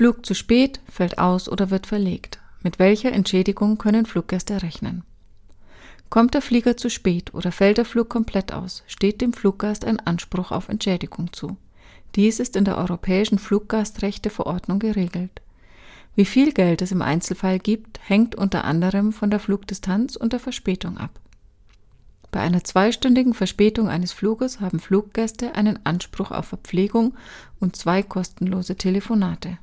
Flug zu spät, fällt aus oder wird verlegt. Mit welcher Entschädigung können Fluggäste rechnen? Kommt der Flieger zu spät oder fällt der Flug komplett aus, steht dem Fluggast ein Anspruch auf Entschädigung zu. Dies ist in der Europäischen Fluggastrechteverordnung geregelt. Wie viel Geld es im Einzelfall gibt, hängt unter anderem von der Flugdistanz und der Verspätung ab. Bei einer zweistündigen Verspätung eines Fluges haben Fluggäste einen Anspruch auf Verpflegung und zwei kostenlose Telefonate.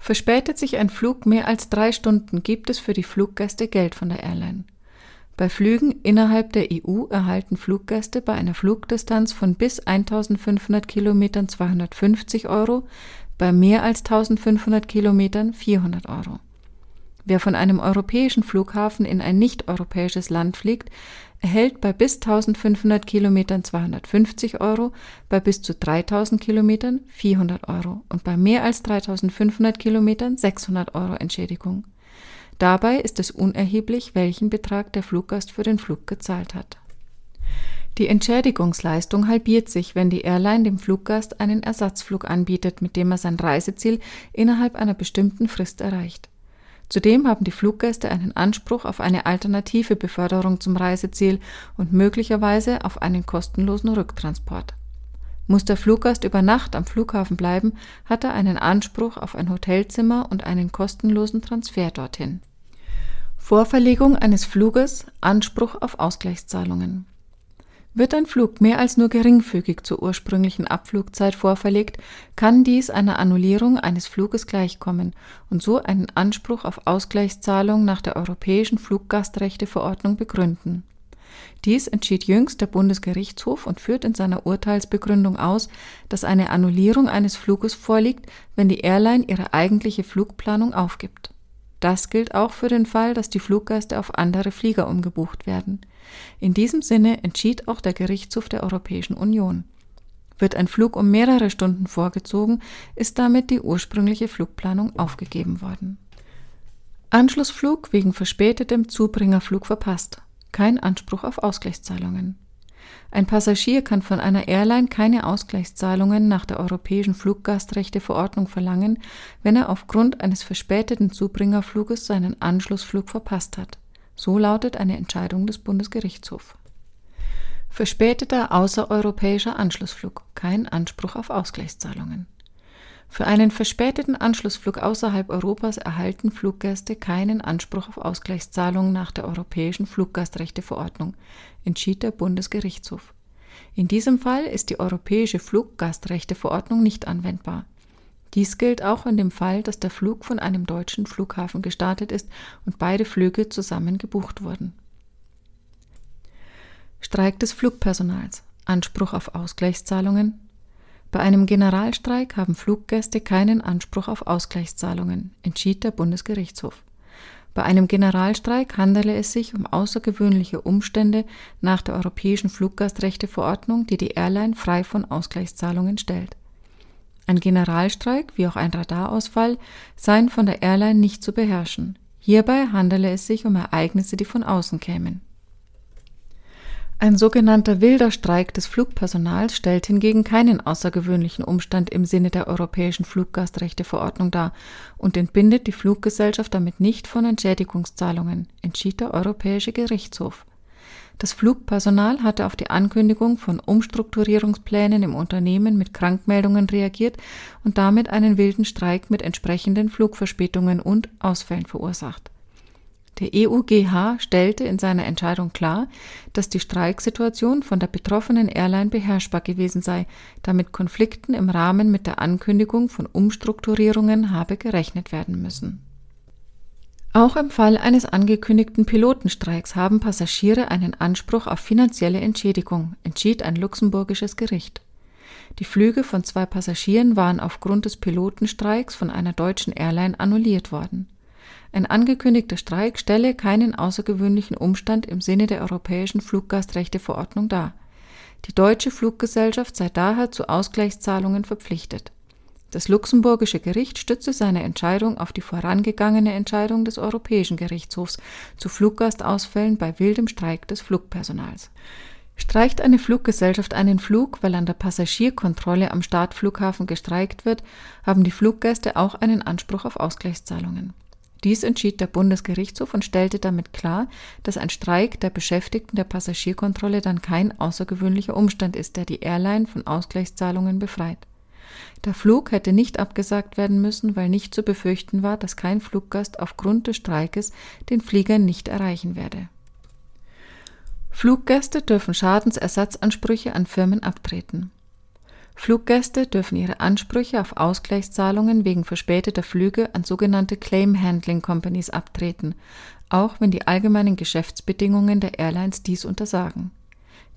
Verspätet sich ein Flug mehr als drei Stunden, gibt es für die Fluggäste Geld von der Airline. Bei Flügen innerhalb der EU erhalten Fluggäste bei einer Flugdistanz von bis 1500 Kilometern 250 Euro, bei mehr als 1500 Kilometern 400 Euro. Wer von einem europäischen Flughafen in ein nicht-europäisches Land fliegt, erhält bei bis 1500 Kilometern 250 Euro, bei bis zu 3000 Kilometern 400 Euro und bei mehr als 3500 Kilometern 600 Euro Entschädigung. Dabei ist es unerheblich, welchen Betrag der Fluggast für den Flug gezahlt hat. Die Entschädigungsleistung halbiert sich, wenn die Airline dem Fluggast einen Ersatzflug anbietet, mit dem er sein Reiseziel innerhalb einer bestimmten Frist erreicht. Zudem haben die Fluggäste einen Anspruch auf eine alternative Beförderung zum Reiseziel und möglicherweise auf einen kostenlosen Rücktransport. Muss der Fluggast über Nacht am Flughafen bleiben, hat er einen Anspruch auf ein Hotelzimmer und einen kostenlosen Transfer dorthin. Vorverlegung eines Fluges, Anspruch auf Ausgleichszahlungen. Wird ein Flug mehr als nur geringfügig zur ursprünglichen Abflugzeit vorverlegt, kann dies einer Annullierung eines Fluges gleichkommen und so einen Anspruch auf Ausgleichszahlung nach der Europäischen Fluggastrechteverordnung begründen. Dies entschied jüngst der Bundesgerichtshof und führt in seiner Urteilsbegründung aus, dass eine Annullierung eines Fluges vorliegt, wenn die Airline ihre eigentliche Flugplanung aufgibt. Das gilt auch für den Fall, dass die Fluggäste auf andere Flieger umgebucht werden. In diesem Sinne entschied auch der Gerichtshof der Europäischen Union. Wird ein Flug um mehrere Stunden vorgezogen, ist damit die ursprüngliche Flugplanung aufgegeben worden. Anschlussflug wegen verspätetem Zubringerflug verpasst. Kein Anspruch auf Ausgleichszahlungen. Ein Passagier kann von einer Airline keine Ausgleichszahlungen nach der Europäischen Fluggastrechteverordnung verlangen, wenn er aufgrund eines verspäteten Zubringerfluges seinen Anschlussflug verpasst hat. So lautet eine Entscheidung des Bundesgerichtshofs. Verspäteter außereuropäischer Anschlussflug. Kein Anspruch auf Ausgleichszahlungen. Für einen verspäteten Anschlussflug außerhalb Europas erhalten Fluggäste keinen Anspruch auf Ausgleichszahlungen nach der Europäischen Fluggastrechteverordnung, entschied der Bundesgerichtshof. In diesem Fall ist die Europäische Fluggastrechteverordnung nicht anwendbar. Dies gilt auch in dem Fall, dass der Flug von einem deutschen Flughafen gestartet ist und beide Flüge zusammen gebucht wurden. Streik des Flugpersonals. Anspruch auf Ausgleichszahlungen. Bei einem Generalstreik haben Fluggäste keinen Anspruch auf Ausgleichszahlungen, entschied der Bundesgerichtshof. Bei einem Generalstreik handele es sich um außergewöhnliche Umstände nach der Europäischen Fluggastrechteverordnung, die die Airline frei von Ausgleichszahlungen stellt. Ein Generalstreik wie auch ein Radarausfall seien von der Airline nicht zu beherrschen. Hierbei handele es sich um Ereignisse, die von außen kämen. Ein sogenannter wilder Streik des Flugpersonals stellt hingegen keinen außergewöhnlichen Umstand im Sinne der Europäischen Fluggastrechteverordnung dar und entbindet die Fluggesellschaft damit nicht von Entschädigungszahlungen, entschied der Europäische Gerichtshof. Das Flugpersonal hatte auf die Ankündigung von Umstrukturierungsplänen im Unternehmen mit Krankmeldungen reagiert und damit einen wilden Streik mit entsprechenden Flugverspätungen und Ausfällen verursacht. Der EUGH stellte in seiner Entscheidung klar, dass die Streiksituation von der betroffenen Airline beherrschbar gewesen sei, da mit Konflikten im Rahmen mit der Ankündigung von Umstrukturierungen habe gerechnet werden müssen. Auch im Fall eines angekündigten Pilotenstreiks haben Passagiere einen Anspruch auf finanzielle Entschädigung, entschied ein luxemburgisches Gericht. Die Flüge von zwei Passagieren waren aufgrund des Pilotenstreiks von einer deutschen Airline annulliert worden. Ein angekündigter Streik stelle keinen außergewöhnlichen Umstand im Sinne der Europäischen Fluggastrechteverordnung dar. Die deutsche Fluggesellschaft sei daher zu Ausgleichszahlungen verpflichtet. Das luxemburgische Gericht stütze seine Entscheidung auf die vorangegangene Entscheidung des Europäischen Gerichtshofs zu Fluggastausfällen bei wildem Streik des Flugpersonals. Streicht eine Fluggesellschaft einen Flug, weil an der Passagierkontrolle am Startflughafen gestreikt wird, haben die Fluggäste auch einen Anspruch auf Ausgleichszahlungen. Dies entschied der Bundesgerichtshof und stellte damit klar, dass ein Streik der Beschäftigten der Passagierkontrolle dann kein außergewöhnlicher Umstand ist, der die Airline von Ausgleichszahlungen befreit. Der Flug hätte nicht abgesagt werden müssen, weil nicht zu befürchten war, dass kein Fluggast aufgrund des Streikes den Flieger nicht erreichen werde. Fluggäste dürfen Schadensersatzansprüche an Firmen abtreten. Fluggäste dürfen ihre Ansprüche auf Ausgleichszahlungen wegen verspäteter Flüge an sogenannte Claim Handling Companies abtreten, auch wenn die allgemeinen Geschäftsbedingungen der Airlines dies untersagen.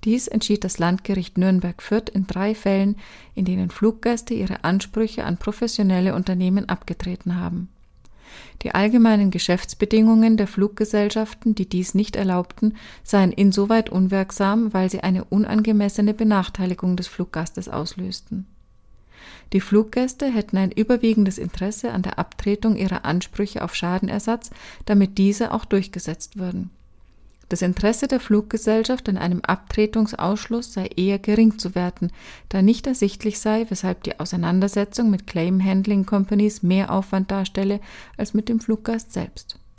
Dies entschied das Landgericht Nürnberg-Fürth in drei Fällen, in denen Fluggäste ihre Ansprüche an professionelle Unternehmen abgetreten haben. Die allgemeinen Geschäftsbedingungen der Fluggesellschaften, die dies nicht erlaubten, seien insoweit unwirksam, weil sie eine unangemessene Benachteiligung des Fluggastes auslösten. Die Fluggäste hätten ein überwiegendes Interesse an der Abtretung ihrer Ansprüche auf Schadenersatz, damit diese auch durchgesetzt würden das Interesse der Fluggesellschaft an einem Abtretungsausschluss sei eher gering zu werten, da nicht ersichtlich sei, weshalb die Auseinandersetzung mit Claim Handling Companies mehr Aufwand darstelle als mit dem Fluggast selbst